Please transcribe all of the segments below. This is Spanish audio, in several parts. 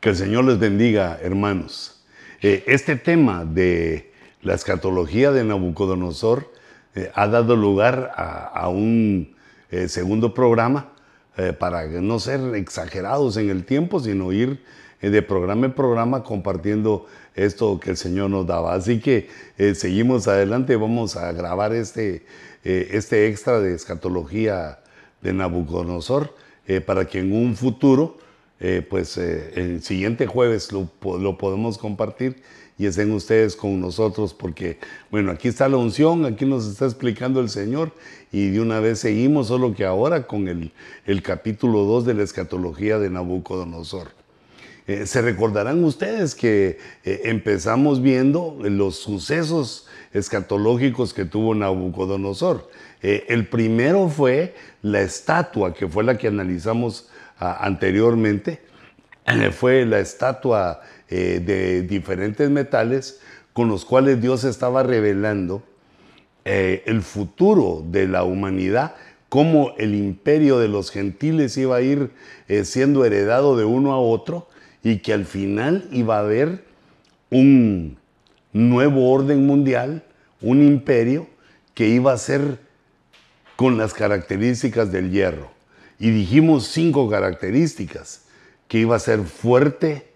Que el Señor les bendiga, hermanos. Eh, este tema de la escatología de Nabucodonosor eh, ha dado lugar a, un eh, segundo programa para no ser exagerados en el tiempo, sino ir de programa en programa compartiendo esto que el Señor nos daba. Así que seguimos adelante, vamos a grabar este, este extra de escatología de Nabucodonosor para que en un futuro eh, pues eh, el siguiente jueves lo, podemos compartir y estén ustedes con nosotros porque, bueno, aquí está la unción, aquí nos está explicando el Señor y de una vez seguimos, solo que ahora con el, capítulo 2 de la escatología de Nabucodonosor. Eh, se recordarán ustedes que empezamos viendo los sucesos escatológicos que tuvo Nabucodonosor. el primero fue la estatua, que fue la que analizamos anteriormente, eh, fue la estatua eh, de diferentes metales con los cuales Dios estaba revelando eh, el futuro de la humanidad, cómo el imperio de los gentiles iba a ir siendo heredado de uno a otro y que al final iba a haber un nuevo orden mundial, un imperio que iba a ser con las características del hierro y dijimos cinco características, que iba a ser fuerte,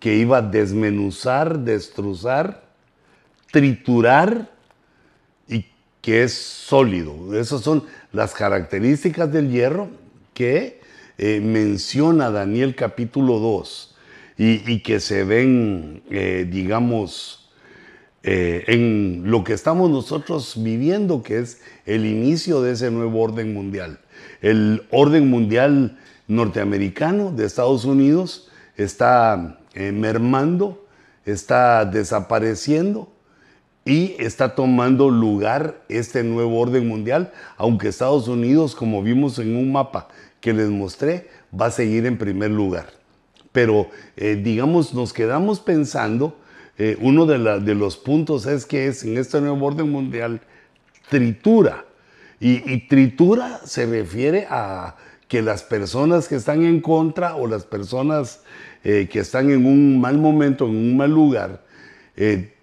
que iba a desmenuzar, destrozar, triturar y que es sólido. Esas son las características del hierro que eh, menciona Daniel capítulo 2 y, que se ven, eh, digamos, eh, en lo que estamos nosotros viviendo, que es el inicio de ese nuevo orden mundial. El orden mundial norteamericano de Estados Unidos está eh, mermando, está desapareciendo y está tomando lugar este nuevo orden mundial, aunque Estados Unidos, como vimos en un mapa que les mostré, va a seguir en primer lugar. Pero, eh, digamos, nos quedamos pensando, eh, uno de, de, los puntos es que es en este nuevo orden mundial tritura y, tritura se refiere a que las personas que están en contra o las personas eh, que están en un mal momento, en un mal lugar, eh,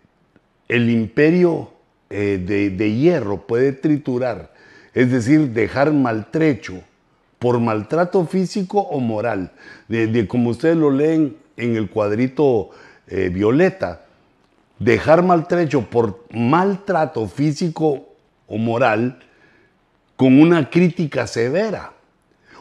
el imperio eh, de, hierro puede triturar, es decir, dejar maltrecho por maltrato físico o moral. De, como ustedes lo leen en el cuadrito violeta, dejar maltrecho por maltrato físico o moral con una crítica severa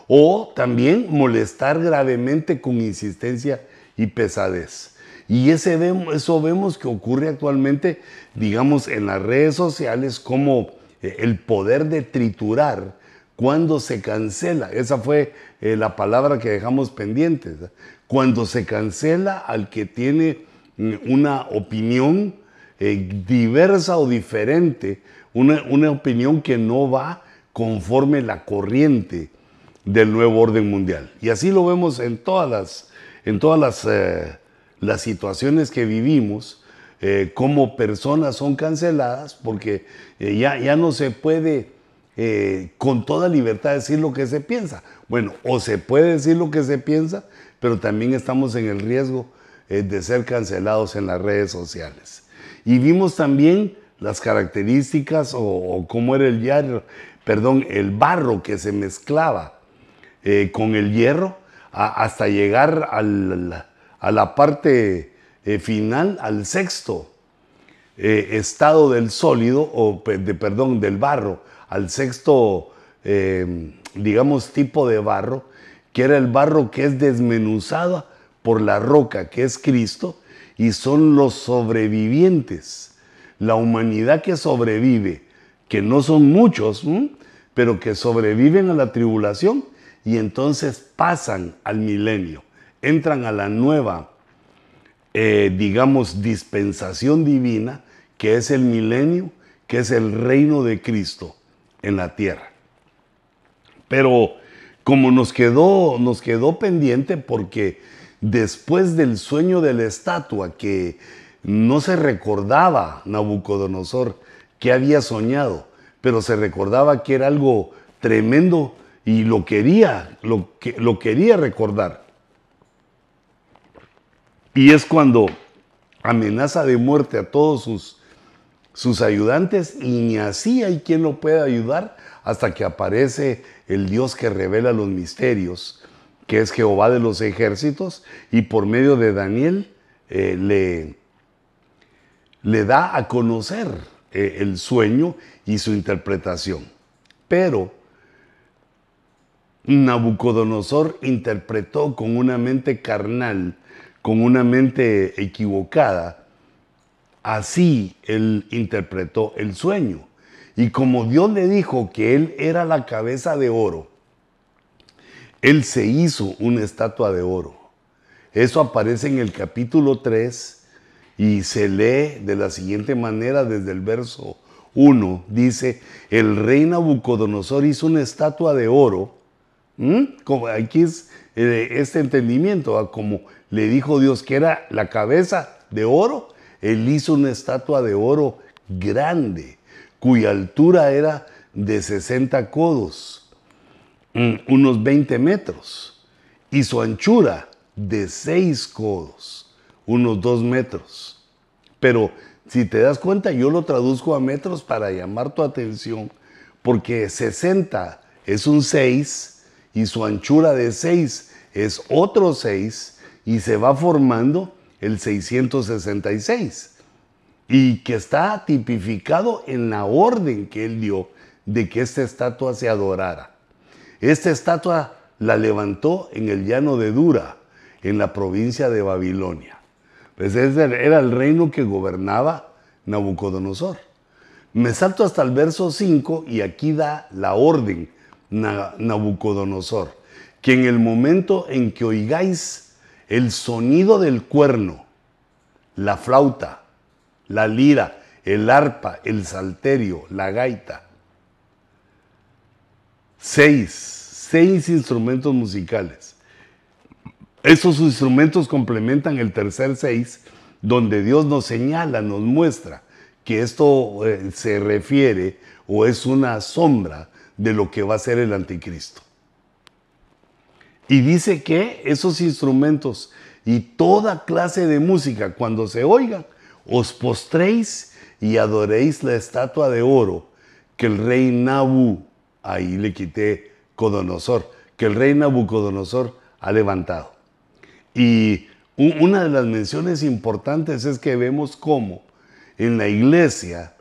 o también molestar gravemente con insistencia y pesadez. Y ese eso vemos que ocurre actualmente, digamos, en las redes sociales como eh, el poder de triturar cuando se cancela. Esa fue eh, la palabra que dejamos pendiente. Cuando se cancela al que tiene mm, una opinión eh, diversa o diferente, una, una opinión que no va conforme la corriente del nuevo orden mundial. Y así lo vemos en todas las, en todas las, eh, las situaciones que vivimos, eh, como personas son canceladas, porque eh, ya, ya no se puede con toda libertad decir lo que se piensa. Bueno, o se puede decir lo que se piensa, pero también estamos en el riesgo de ser cancelados en las redes sociales. Y vimos también las características o, o cómo era el, ya, perdón, el barro que se mezclaba eh, con el hierro hasta llegar a la parte eh, final, al sexto eh, estado del sólido, o de, perdón, del barro, al sexto, digamos, tipo de barro, que era el barro que es desmenuzado por la roca, que es Cristo, y son los sobrevivientes, la humanidad que sobrevive que no son muchos, pero que sobreviven a la tribulación y entonces pasan al milenio, entran a la nueva, eh, digamos, dispensación divina, que es el milenio, que es el reino de Cristo en la tierra. Pero como nos quedó, nos quedó pendiente porque después del sueño de la estatua que no se recordaba Nabucodonosor, que había soñado, pero se recordaba que era algo tremendo y lo quería, lo, que, lo quería recordar. Y es cuando amenaza de muerte a todos sus, sus ayudantes y ni así hay quien lo pueda ayudar hasta que aparece el Dios que revela los misterios, que es Jehová de los ejércitos, y por medio de Daniel eh, le, le da a conocer eh, el sueño y su interpretación. Pero Nabucodonosor interpretó con una mente carnal, con una mente equivocada, así él interpretó el sueño. Y como Dios le dijo que él era la cabeza de oro, él se hizo una estatua de oro. Eso aparece en el capítulo 3 y se lee de la siguiente manera desde el verso 1. Dice, el rey Nabucodonosor hizo una estatua de oro. Como aquí es eh, este entendimiento, como le dijo Dios que era la cabeza de oro, él hizo una estatua de oro grande, cuya altura era de 60 codos, unos 20 metros, y su anchura de 6 codos unos dos metros. Pero si te das cuenta, yo lo traduzco a metros para llamar tu atención, porque 60 es un 6 y su anchura de 6 es otro 6 y se va formando el 666 y que está tipificado en la orden que él dio de que esta estatua se adorara. Esta estatua la levantó en el llano de Dura, en la provincia de Babilonia. Pues ese era el reino que gobernaba Nabucodonosor. Me salto hasta el verso 5 y aquí da la orden Nabucodonosor, que en el momento en que oigáis el sonido del cuerno, la flauta, la lira, el arpa, el salterio, la gaita, seis, seis instrumentos musicales esos instrumentos complementan el tercer seis, donde Dios nos señala, nos muestra que esto eh, se refiere o es una sombra de lo que va a ser el anticristo. Y dice que esos instrumentos y toda clase de música, cuando se oigan, os postréis y adoréis la estatua de oro que el rey Nabu, ahí le quité Codonosor, que el rey Nabucodonosor ha levantado. Y una de las menciones importantes es que vemos cómo en la iglesia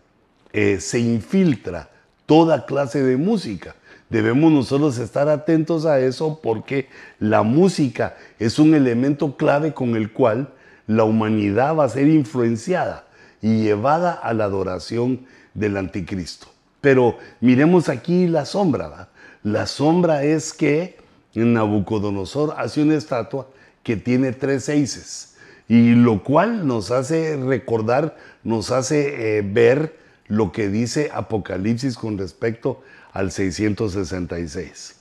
eh, se infiltra toda clase de música. Debemos nosotros estar atentos a eso porque la música es un elemento clave con el cual la humanidad va a ser influenciada y llevada a la adoración del anticristo. Pero miremos aquí la sombra. La sombra es que Nabucodonosor hace una estatua que tiene tres seises, y lo cual nos hace recordar, nos hace eh, ver lo que dice Apocalipsis con respecto al 666.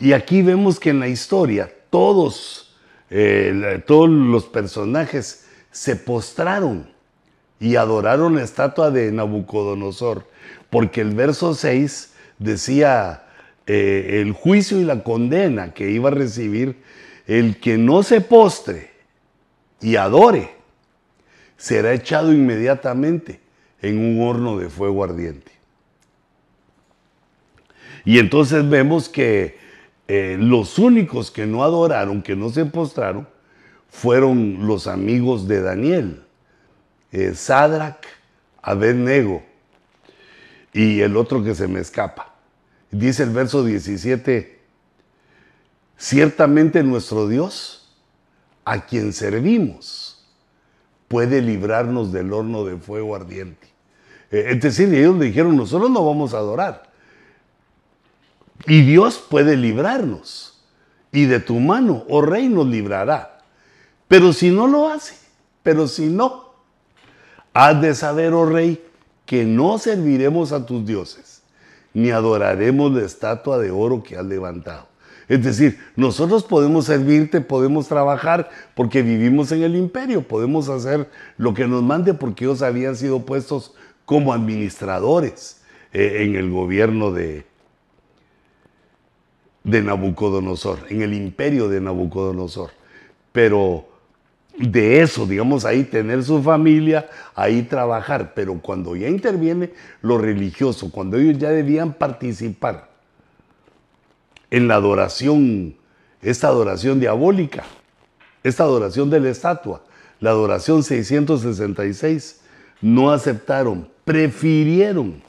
Y aquí vemos que en la historia todos, eh, todos los personajes se postraron y adoraron la estatua de Nabucodonosor, porque el verso 6 decía eh, el juicio y la condena que iba a recibir el que no se postre y adore será echado inmediatamente en un horno de fuego ardiente. Y entonces vemos que eh, los únicos que no adoraron, que no se postraron, fueron los amigos de Daniel, eh, Sadrach, Abednego y el otro que se me escapa. Dice el verso 17, Ciertamente nuestro Dios, a quien servimos, puede librarnos del horno de fuego ardiente. Eh, es decir, ellos le dijeron, nosotros no vamos a adorar. Y Dios puede librarnos. Y de tu mano, oh rey, nos librará. Pero si no lo hace, pero si no, has de saber, oh rey, que no serviremos a tus dioses, ni adoraremos la estatua de oro que has levantado. Es decir, nosotros podemos servirte, podemos trabajar porque vivimos en el imperio, podemos hacer lo que nos mande porque ellos habían sido puestos como administradores eh, en el gobierno de, de Nabucodonosor, en el imperio de Nabucodonosor. Pero de eso, digamos, ahí tener su familia, ahí trabajar, pero cuando ya interviene lo religioso, cuando ellos ya debían participar en la adoración, esta adoración diabólica, esta adoración de la estatua, la adoración 666, no aceptaron, prefirieron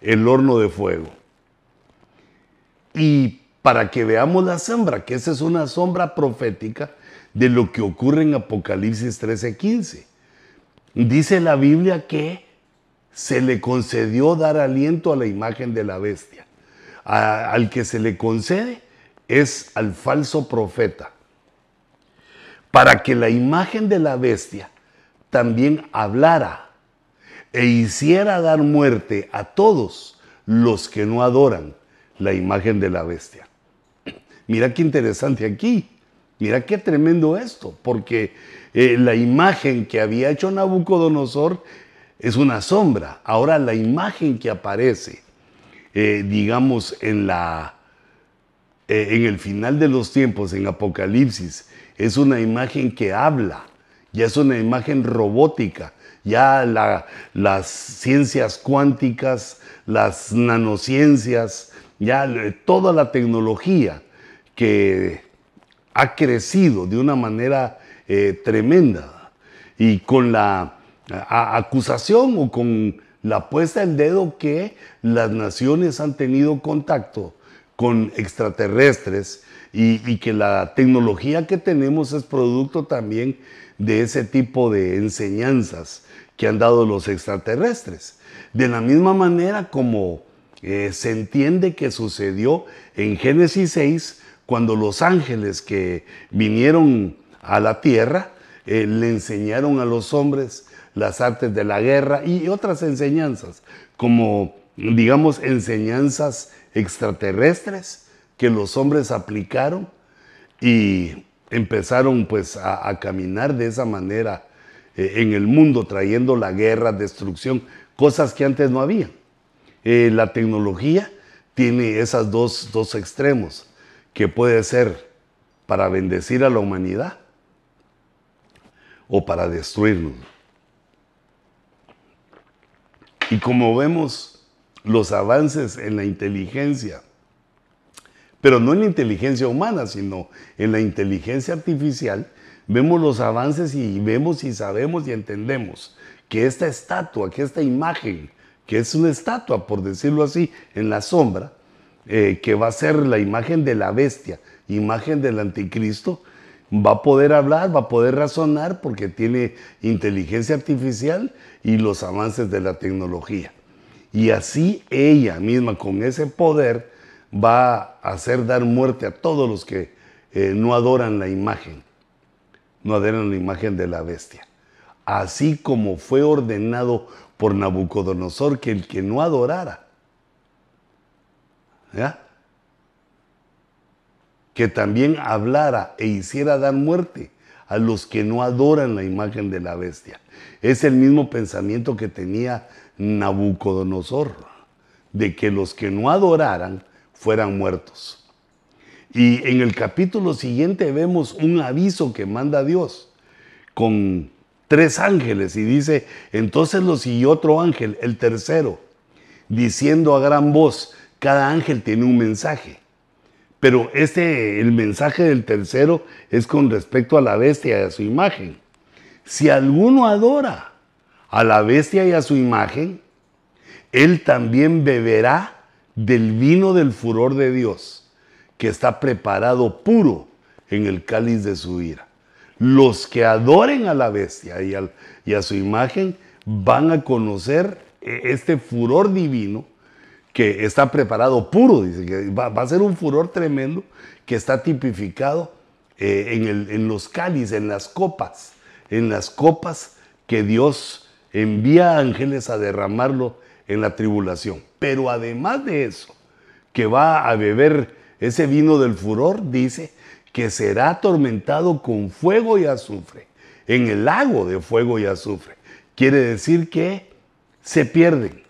el horno de fuego. Y para que veamos la sombra, que esa es una sombra profética de lo que ocurre en Apocalipsis 13:15. Dice la Biblia que se le concedió dar aliento a la imagen de la bestia. Al que se le concede es al falso profeta, para que la imagen de la bestia también hablara e hiciera dar muerte a todos los que no adoran la imagen de la bestia. Mira qué interesante aquí. Mira qué tremendo esto, porque eh, la imagen que había hecho Nabucodonosor es una sombra. Ahora la imagen que aparece, eh, digamos, en, la, eh, en el final de los tiempos, en Apocalipsis, es una imagen que habla, ya es una imagen robótica, ya las ciencias cuánticas, las nanociencias, ya toda la tecnología que ha crecido de una manera eh, tremenda. Y con la acusación o con la puesta del dedo que las naciones han tenido contacto con extraterrestres y, que la tecnología que tenemos es producto también de ese tipo de enseñanzas que han dado los extraterrestres. De la misma manera como eh, se entiende que sucedió en Génesis 6, cuando los ángeles que vinieron a la tierra eh, le enseñaron a los hombres las artes de la guerra y otras enseñanzas, como digamos enseñanzas extraterrestres que los hombres aplicaron y empezaron pues a, caminar de esa manera eh, en el mundo, trayendo la guerra, destrucción, cosas que antes no había. Eh, la tecnología tiene esos dos, dos extremos que puede ser para bendecir a la humanidad o para destruirnos. Y como vemos los avances en la inteligencia, pero no en la inteligencia humana, sino en la inteligencia artificial, vemos los avances y vemos y sabemos y entendemos que esta estatua, que esta imagen, que es una estatua, por decirlo así, en la sombra, eh, que va a ser la imagen de la bestia, imagen del anticristo, va a poder hablar, va a poder razonar porque tiene inteligencia artificial y los avances de la tecnología. Y así ella misma, con ese poder, va a hacer dar muerte a todos los que eh, no adoran la imagen, no adoran la imagen de la bestia. Así como fue ordenado por Nabucodonosor que el que no adorara que también hablara e hiciera dar muerte a los que no adoran la imagen de la bestia. Es el mismo pensamiento que tenía Nabucodonosor, de que los que no adoraran fueran muertos. Y en el capítulo siguiente vemos un aviso que manda Dios con tres ángeles y dice, entonces lo siguió otro ángel, el tercero, diciendo a gran voz, cada ángel tiene un mensaje. Pero este, el mensaje del tercero es con respecto a la bestia y a su imagen. Si alguno adora a la bestia y a su imagen, él también beberá del vino del furor de Dios, que está preparado puro en el cáliz de su ira. Los que adoren a la bestia y, y a su imagen van a conocer eh, este furor divino que está preparado puro, dice que va, a ser un furor tremendo que está tipificado eh, en, en, los cálices, en las copas, en las copas que Dios envía ángeles a derramarlo en la tribulación. Pero además de eso, que va a beber ese vino del furor, dice que será atormentado con fuego y azufre, en el lago de fuego y azufre. Quiere decir que se pierden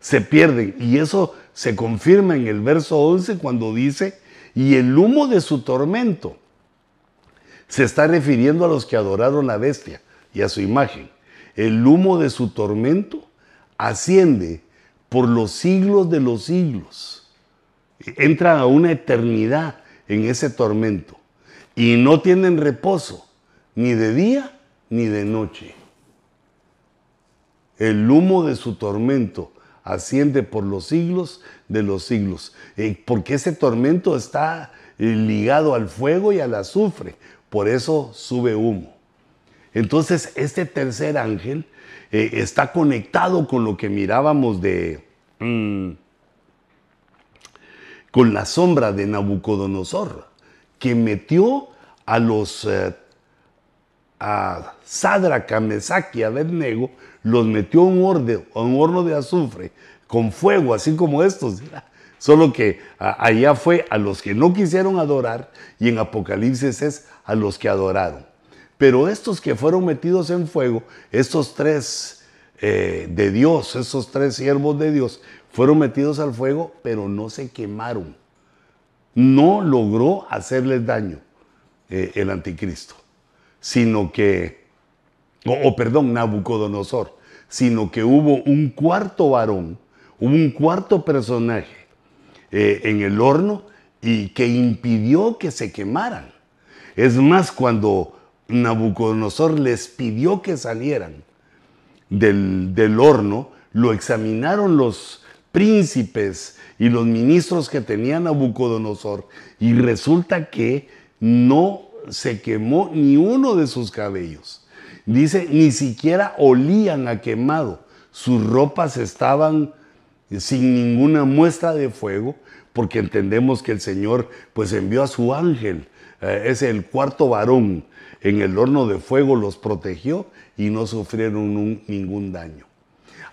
se pierden. Y eso se confirma en el verso 11 cuando dice, y el humo de su tormento se está refiriendo a los que adoraron la bestia y a su imagen. El humo de su tormento asciende por los siglos de los siglos. Entra a una eternidad en ese tormento y no tienen reposo ni de día ni de noche. El humo de su tormento asciende por los siglos de los siglos, eh, porque ese tormento está eh, ligado al fuego y al azufre, por eso sube humo. Entonces, este tercer ángel eh, está conectado con lo que mirábamos de... Mm, con la sombra de Nabucodonosor, que metió a los... a Sadraca, Mesach y Abednego, los metió a un, horno de azufre con fuego, así como estos. Solo que allá fue a los que no quisieron adorar y en Apocalipsis es a los que adoraron. Pero estos que fueron metidos en fuego, estos tres eh, de Dios, esos tres siervos de Dios, fueron metidos al fuego, pero no se quemaron. No logró hacerles daño eh, el anticristo, sino que, o, perdón, Nabucodonosor, sino que hubo un cuarto varón, hubo un cuarto personaje eh, en el horno y que impidió que se quemaran. Es más, cuando Nabucodonosor les pidió que salieran del, horno, lo examinaron los príncipes y los ministros que tenía Nabucodonosor y resulta que no se quemó ni uno de sus cabellos. Dice, ni siquiera olían a quemado. Sus ropas estaban sin ninguna muestra de fuego, porque entendemos que el Señor pues envió a su ángel, eh, es el cuarto varón, en el horno de fuego los protegió y no sufrieron ningún daño.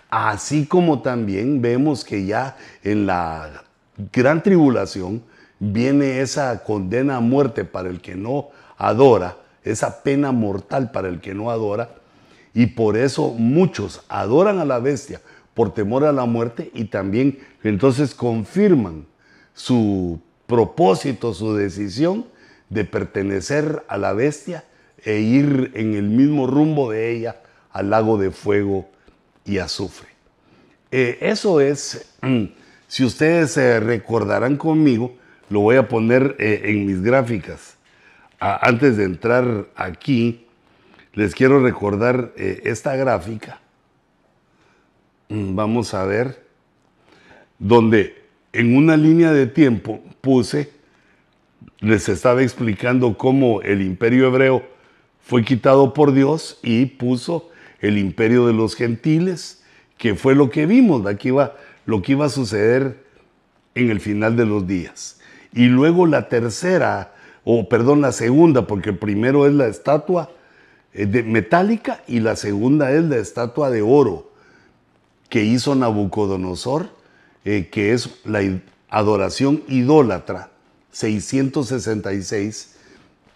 Así como también vemos que ya en la gran tribulación viene esa condena a muerte para el que no adora, esa pena mortal para el que no adora, y por eso muchos adoran a la bestia por temor a la muerte y también entonces confirman su propósito, su decisión de pertenecer a la bestia e ir en el mismo rumbo de ella al lago de fuego y azufre. Eh, eso es, si ustedes se recordarán conmigo, lo voy a poner eh, en mis gráficas. Antes de entrar aquí, les quiero recordar eh, esta gráfica. Mm, vamos a ver, donde en una línea de tiempo puse, les estaba explicando cómo el imperio hebreo fue quitado por Dios y puso el imperio de los gentiles, que fue lo que vimos, aquí va, lo que iba a suceder en el final de los días. Y luego la tercera, o perdón, la segunda, porque primero es la estatua eh, de metálica y la segunda es la estatua de oro que hizo Nabucodonosor, eh, que es la adoración idólatra 666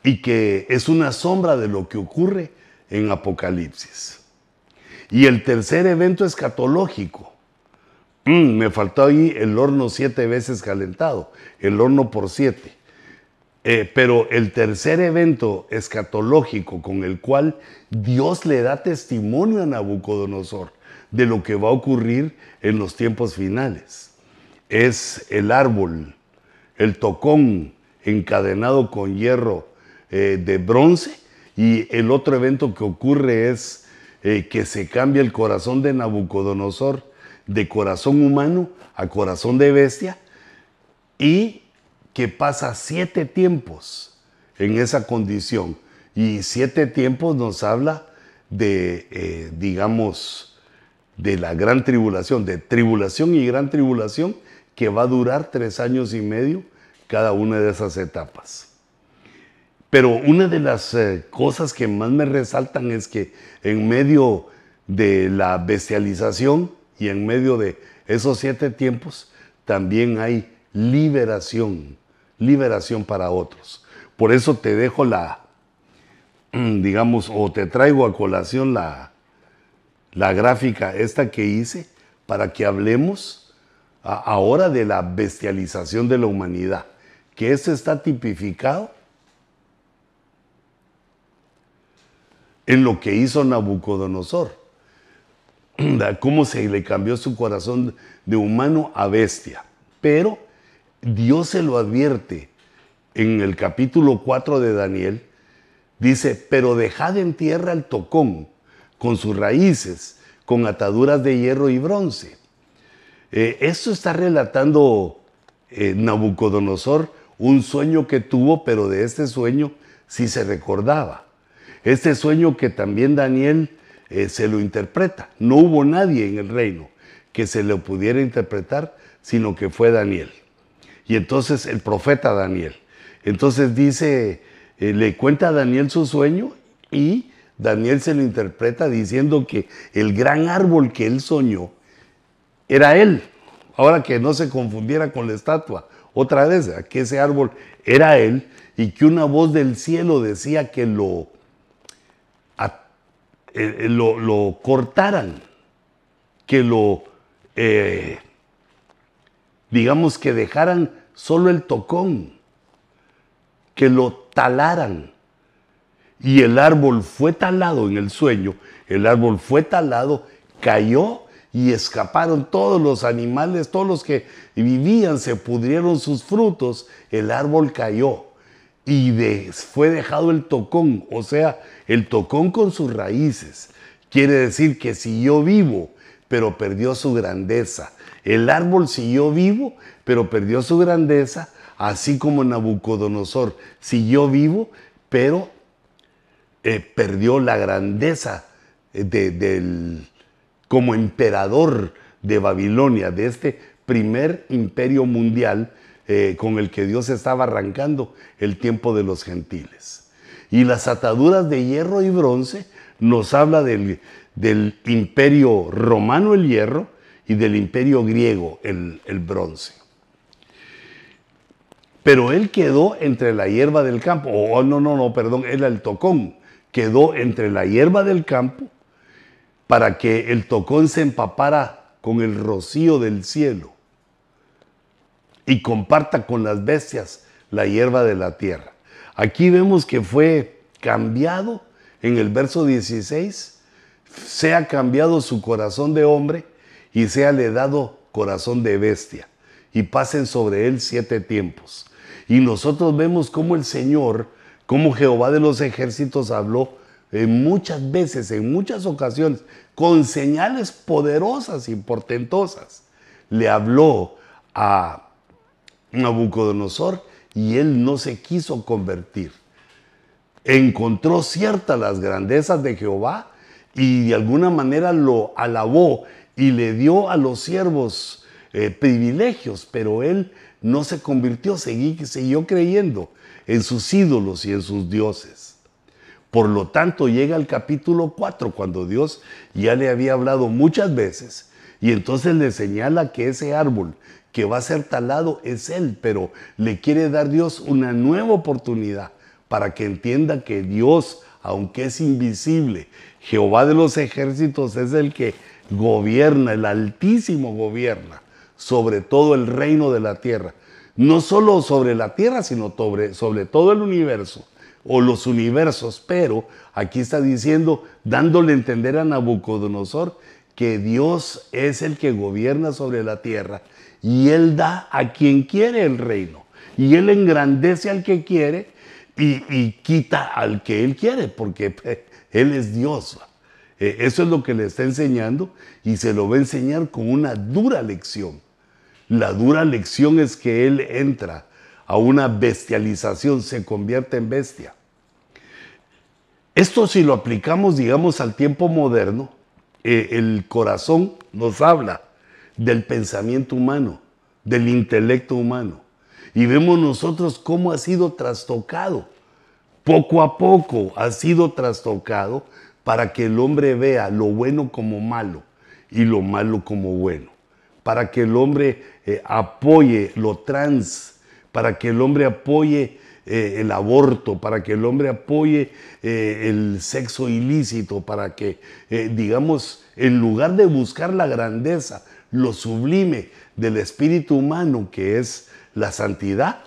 y que es una sombra de lo que ocurre en Apocalipsis. Y el tercer evento escatológico. Mm, me faltó ahí el horno siete veces calentado, el horno por siete. Eh, pero el tercer evento escatológico con el cual Dios le da testimonio a Nabucodonosor de lo que va a ocurrir en los tiempos finales es el árbol, el tocón encadenado con hierro eh, de bronce y el otro evento que ocurre es eh, que se cambia el corazón de Nabucodonosor de corazón humano a corazón de bestia y que pasa siete tiempos en esa condición. Y siete tiempos nos habla de, eh, digamos, de la gran tribulación, de tribulación y gran tribulación que va a durar tres años y medio cada una de esas etapas. Pero una de las eh, cosas que más me resaltan es que en medio de la bestialización y en medio de esos siete tiempos, también hay liberación, liberación para otros. Por eso te dejo la, digamos, o te traigo a colación la, la gráfica esta que hice para que hablemos ahora de la bestialización de la humanidad, que eso está tipificado en lo que hizo Nabucodonosor. Cómo se le cambió su corazón de humano a bestia. Pero Dios se lo advierte en el capítulo 4 de Daniel. Dice, pero dejad en tierra el tocón con sus raíces, con ataduras de hierro y bronce. Eh, esto está relatando eh, Nabucodonosor un sueño que tuvo, pero de este sueño sí se recordaba. Este sueño que también Daniel eh, se lo interpreta. No hubo nadie en el reino que se lo pudiera interpretar, sino que fue Daniel. Y entonces el profeta Daniel. Entonces dice, eh, le cuenta a Daniel su sueño y Daniel se lo interpreta diciendo que el gran árbol que él soñó era él. Ahora que no se confundiera con la estatua, otra vez, que ese árbol era él y que una voz del cielo decía que lo, eh, eh, lo, cortaran, que lo, digamos que dejaran solo el tocón, que lo talaran. Y el árbol fue talado en el sueño, el árbol fue talado, cayó y escaparon todos los animales, todos los que vivían, se pudrieron sus frutos, el árbol cayó y fue dejado el tocón, o sea, el tocón con sus raíces. Quiere decir que siguió vivo, pero perdió su grandeza. El árbol siguió vivo, pero perdió su grandeza, así como Nabucodonosor siguió vivo, pero eh, perdió la grandeza eh, del, como emperador de Babilonia, de este primer imperio mundial eh, con el que Dios estaba arrancando el tiempo de los gentiles. Y las ataduras de hierro y bronce nos habla del, imperio romano el hierro y del imperio griego el, el bronce. Pero él quedó entre la hierba del campo, oh no, no, no, perdón, era el tocón, quedó entre la hierba del campo para que el tocón se empapara con el rocío del cielo y comparta con las bestias la hierba de la tierra. Aquí vemos que fue cambiado en el verso 16, sea cambiado su corazón de hombre y sea le dado corazón de bestia y pasen sobre él siete tiempos. Y nosotros vemos cómo el Señor, cómo Jehová de los ejércitos habló en muchas veces, en muchas ocasiones, con señales poderosas y portentosas. Le habló a Nabucodonosor y él no se quiso convertir. Encontró ciertas las grandezas de Jehová y de alguna manera lo alabó y le dio a los siervos eh, privilegios, pero él no se convirtió, siguió creyendo en sus ídolos y en sus dioses. Por lo tanto, llega el capítulo 4, cuando Dios ya le había hablado muchas veces, y entonces le señala que ese árbol que va a ser talado es Él, pero le quiere dar Dios una nueva oportunidad para que entienda que Dios, aunque es invisible, Jehová de los ejércitos es el que gobierna, el Altísimo gobierna sobre todo el reino de la tierra. No solo sobre la tierra, sino sobre, sobre todo el universo o los universos, pero aquí está diciendo, dándole a entender a Nabucodonosor que Dios es el que gobierna sobre la tierra y Él da a quien quiere el reino. Y Él engrandece al que quiere y, quita al que Él quiere, porque Él es Dios. Eh, eso es lo que le está enseñando y se lo va a enseñar con una dura lección. La dura lección es que Él entra a una bestialización, se convierte en bestia. Esto si lo aplicamos, digamos, al tiempo moderno, eh, el corazón nos habla del pensamiento humano, del intelecto humano. Y vemos nosotros cómo ha sido trastocado. Poco a poco ha sido trastocado para que el hombre vea lo bueno como malo y lo malo como bueno. Para que el hombre eh, apoye lo trans, para que el hombre apoye eh, el aborto, para que el hombre apoye eh, el sexo ilícito, para que, digamos, en lugar de buscar la grandeza, lo sublime del espíritu humano, que es la santidad,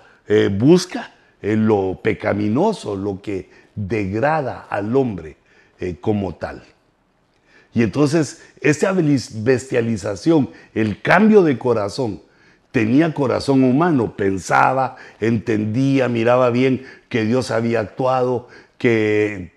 busca lo pecaminoso, lo que degrada al hombre, eh, como tal. Y entonces esa bestialización, el cambio de corazón, tenía corazón humano, pensaba, entendía, miraba bien que Dios había actuado, que,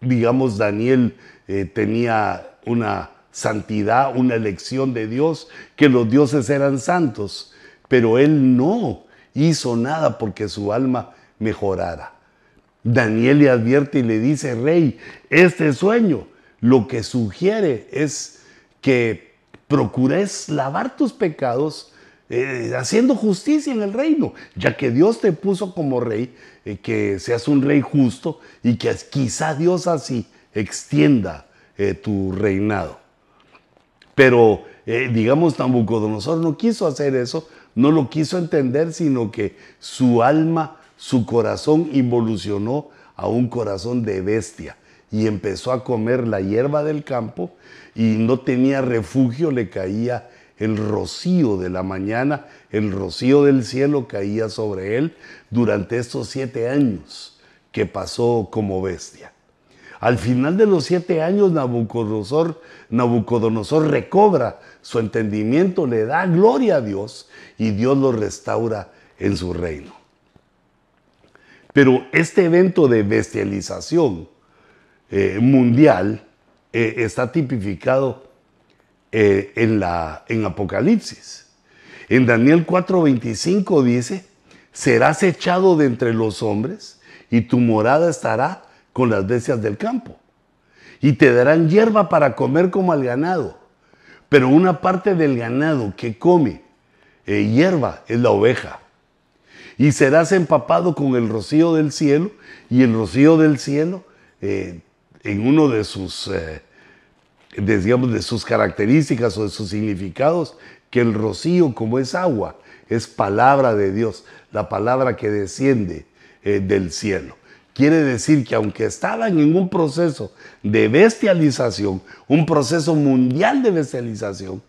digamos, Daniel eh, tenía una santidad, una elección de Dios, que los dioses eran santos, pero él no hizo nada porque su alma mejorara. Daniel le advierte y le dice, rey, este sueño lo que sugiere es que procures lavar tus pecados eh, haciendo justicia en el reino, ya que Dios te puso como rey, eh, que seas un rey justo y que quizá Dios así extienda eh, tu reinado. Pero, digamos, Nabucodonosor no quiso hacer eso, no lo quiso entender, sino que su alma, su corazón involucionó a un corazón de bestia y empezó a comer la hierba del campo y no tenía refugio, le caía el rocío de la mañana, el rocío del cielo caía sobre él durante estos siete años que pasó como bestia. Al final de los siete años, Nabucodonosor, Nabucodonosor recobra su entendimiento, le da gloria a Dios y Dios lo restaura en su reino. Pero este evento de bestialización eh, mundial eh, está tipificado eh, en, la, en Apocalipsis. En Daniel 4:25 dice, serás echado de entre los hombres y tu morada estará con las bestias del campo. Y te darán hierba para comer como al ganado. Pero una parte del ganado que come hierba es la oveja. Y serás empapado con el rocío del cielo y el rocío del cielo en uno de sus, eh, digamos, de sus características o de sus significados, que el rocío, como es agua, es palabra de Dios, la palabra que desciende eh, del cielo. Quiere decir que aunque estaban en un proceso de bestialización, un proceso mundial de bestialización,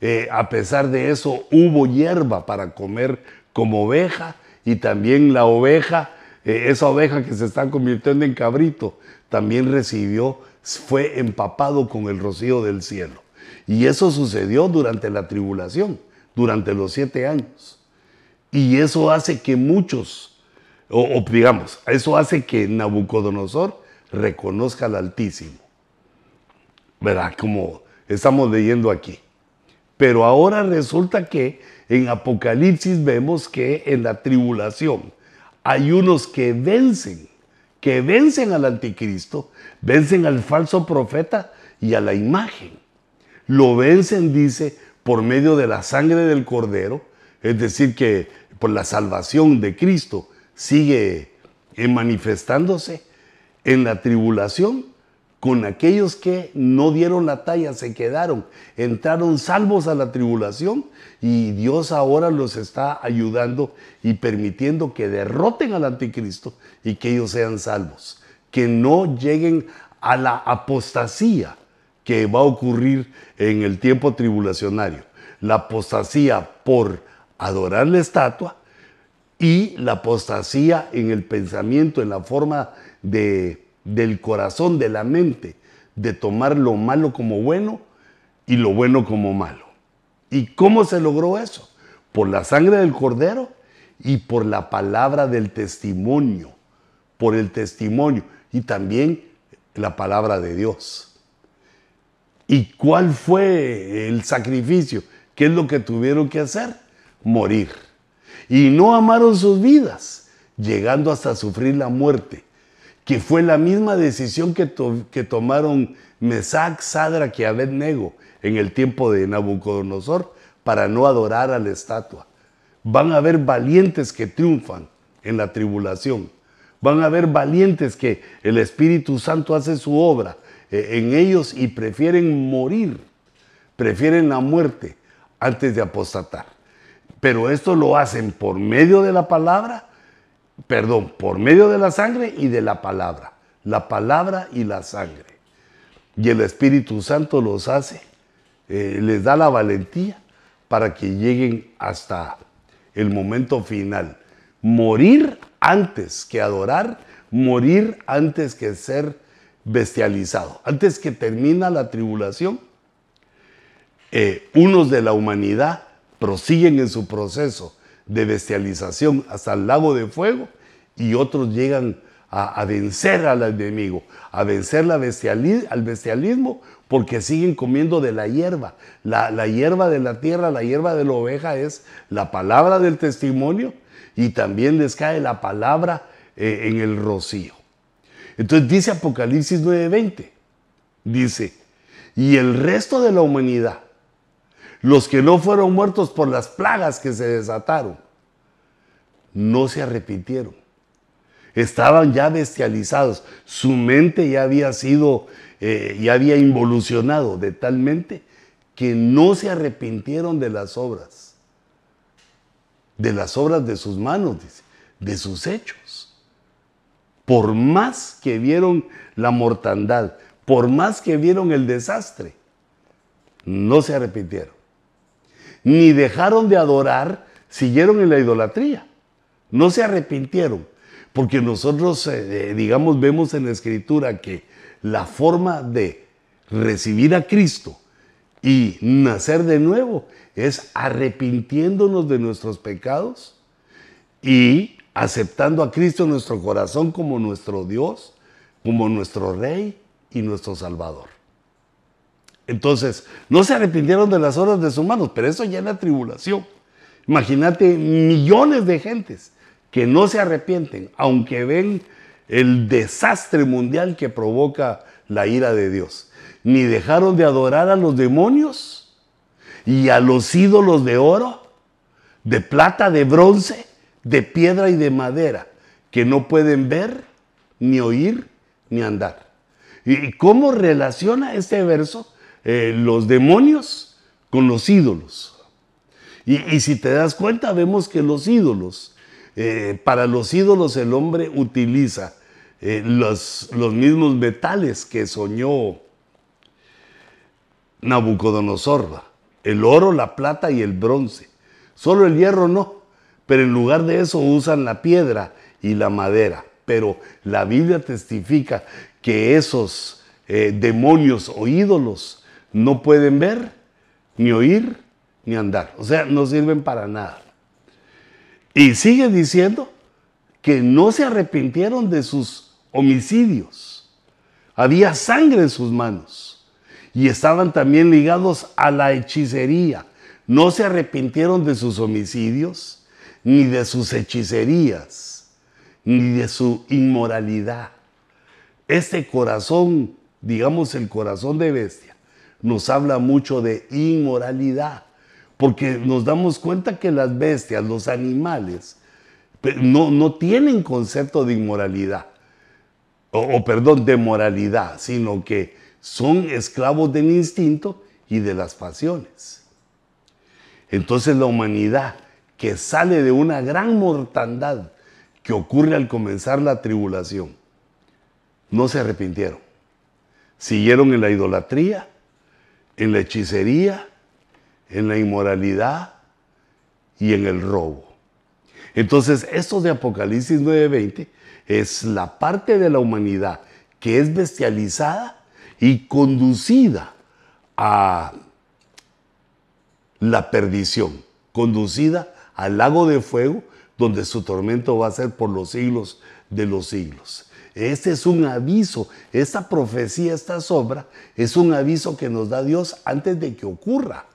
eh, a pesar de eso hubo hierba para comer como oveja y también la oveja, esa oveja que se está convirtiendo en cabrito, también recibió, fue empapado con el rocío del cielo. Y eso sucedió durante la tribulación, durante los siete años. Y eso hace que muchos, o, digamos, eso hace que Nabucodonosor reconozca al Altísimo. ¿Verdad? Como estamos leyendo aquí. Pero ahora resulta que en Apocalipsis vemos que en la tribulación hay unos que vencen que vencen al anticristo, vencen al falso profeta y a la imagen. Lo vencen, dice, por medio de la sangre del cordero, es decir, que por la salvación de Cristo sigue manifestándose en la tribulación con aquellos que no dieron la talla, se quedaron, entraron salvos a la tribulación y Dios ahora los está ayudando y permitiendo que derroten al anticristo y que ellos sean salvos, que no lleguen a la apostasía que va a ocurrir en el tiempo tribulacionario. La apostasía por adorar la estatua y la apostasía en el pensamiento, en la forma de del corazón, de la mente, de tomar lo malo como bueno y lo bueno como malo. ¿Y cómo se logró eso? Por la sangre del cordero y por la palabra del testimonio, por el testimonio y también la palabra de Dios. ¿Y cuál fue el sacrificio? ¿Qué es lo que tuvieron que hacer? Morir. Y no amaron sus vidas, llegando hasta sufrir la muerte que fue la misma decisión que, que tomaron Mesac, Sadra y Abednego en el tiempo de Nabucodonosor para no adorar a la estatua. Van a haber valientes que triunfan en la tribulación. Van a haber valientes que el Espíritu Santo hace su obra eh, en ellos y prefieren morir, prefieren la muerte antes de apostatar. Pero esto lo hacen por medio de la palabra perdón, por medio de la sangre y de la palabra. La palabra y la sangre. Y el Espíritu Santo los hace, eh, les da la valentía para que lleguen hasta el momento final. Morir antes que adorar, morir antes que ser bestializado. Antes que termina la tribulación, eh, unos de la humanidad prosiguen en su proceso de bestialización hasta el lago de fuego y otros llegan a, vencer al enemigo, a vencer la al bestialismo porque siguen comiendo de la hierba. La, hierba de la tierra, la hierba de la oveja es la palabra del testimonio y también les cae la palabra eh, en el rocío. Entonces dice Apocalipsis 9:20, dice, y el resto de la humanidad, los que no fueron muertos por las plagas que se desataron, no se arrepintieron. Estaban ya bestializados. Su mente ya había sido, eh, ya había involucionado de tal mente que no se arrepintieron de las obras. De las obras de sus manos, dice, de sus hechos. Por más que vieron la mortandad, por más que vieron el desastre, no se arrepintieron. Ni dejaron de adorar, siguieron en la idolatría. No se arrepintieron, porque nosotros, eh, digamos, vemos en la escritura que la forma de recibir a Cristo y nacer de nuevo es arrepintiéndonos de nuestros pecados y aceptando a Cristo en nuestro corazón como nuestro Dios, como nuestro Rey y nuestro Salvador. Entonces, no se arrepintieron de las obras de sus manos, pero eso ya es la tribulación. Imagínate millones de gentes que no se arrepienten, aunque ven el desastre mundial que provoca la ira de Dios. Ni dejaron de adorar a los demonios y a los ídolos de oro, de plata, de bronce, de piedra y de madera que no pueden ver, ni oír, ni andar. ¿Y cómo relaciona este verso eh, los demonios con los ídolos? Y, si te das cuenta, vemos que los ídolos, eh, para los ídolos el hombre utiliza eh, los, los mismos metales que soñó Nabucodonosor, el oro, la plata y el bronce. Solo el hierro no pero en lugar de eso usan la piedra y la madera. Pero la Biblia testifica que esos demonios o ídolos no pueden ver, ni oír, ni andar. O sea, no sirven para nada. Y sigue diciendo que no se arrepintieron de sus homicidios. Había sangre en sus manos. Y estaban también ligados a la hechicería. No se arrepintieron de sus homicidios ni de sus hechicerías, ni de su inmoralidad. Este corazón, digamos el corazón de bestia, nos habla mucho de inmoralidad, porque nos damos cuenta que las bestias, los animales, no, no tienen concepto de inmoralidad, o, o perdón, de moralidad, sino que son esclavos del instinto y de las pasiones. Entonces la humanidad que sale de una gran mortandad que ocurre al comenzar la tribulación, no se arrepintieron. Siguieron en la idolatría, en la hechicería, en la inmoralidad y en el robo. Entonces, esto de Apocalipsis 9:20 es la parte de la humanidad que es bestializada y conducida a la perdición, conducida al lago de fuego, donde su tormento va a ser por los siglos de los siglos. Este es un aviso, esta profecía, esta sobra, es un aviso que nos da Dios antes de que ocurra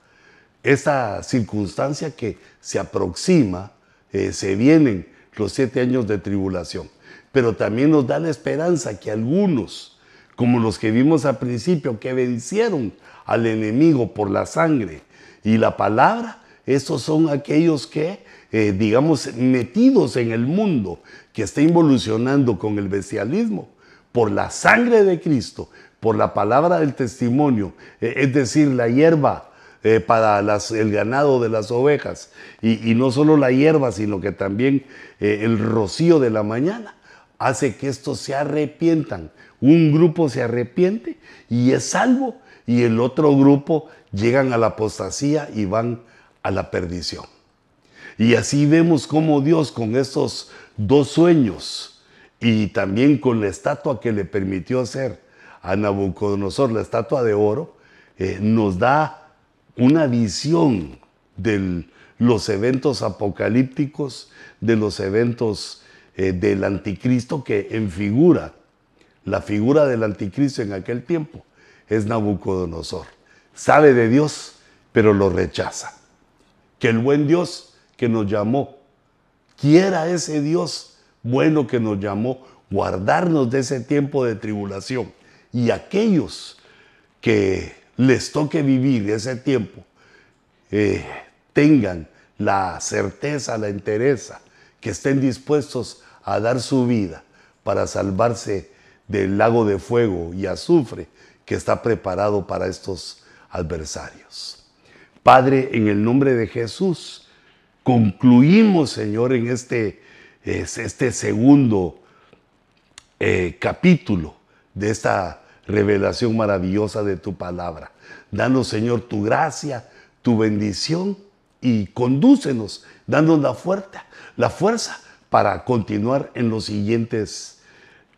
esta circunstancia que se aproxima, eh, se vienen los siete años de tribulación. Pero también nos da la esperanza que algunos, como los que vimos al principio, que vencieron al enemigo por la sangre y la palabra, estos son aquellos que, eh, digamos, metidos en el mundo, que está involucionando con el bestialismo, por la sangre de Cristo, por la palabra del testimonio, eh, es decir, la hierba eh, para el ganado de las ovejas, y, no solo la hierba, sino que también el rocío de la mañana, hace que estos se arrepientan. Un grupo se arrepiente y es salvo, y el otro grupo llegan a la apostasía y van a la perdición. Y así vemos cómo Dios con estos dos sueños y también con la estatua que le permitió hacer a Nabucodonosor, la estatua de oro, eh, nos da una visión de los eventos apocalípticos, de los eventos eh, del anticristo que en figura, la figura del anticristo en aquel tiempo es Nabucodonosor. Sabe de Dios, pero lo rechaza. Que el buen Dios que nos llamó, quiera ese Dios bueno que nos llamó, guardarnos de ese tiempo de tribulación. Y aquellos que les toque vivir ese tiempo, eh, tengan la certeza, la entereza, que estén dispuestos a dar su vida para salvarse del lago de fuego y azufre que está preparado para estos adversarios. Padre, en el nombre de Jesús, concluimos, Señor, en este, este segundo eh, capítulo de esta revelación maravillosa de tu palabra. Danos, Señor, tu gracia, tu bendición y condúcenos, dándonos la fuerza, la fuerza para continuar en los siguientes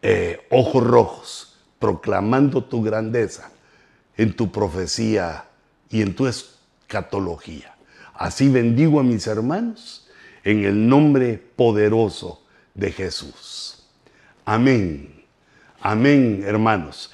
eh, ojos rojos, proclamando tu grandeza en tu profecía y en tu Así bendigo a mis hermanos en el nombre poderoso de Jesús. Amén. Amén, hermanos.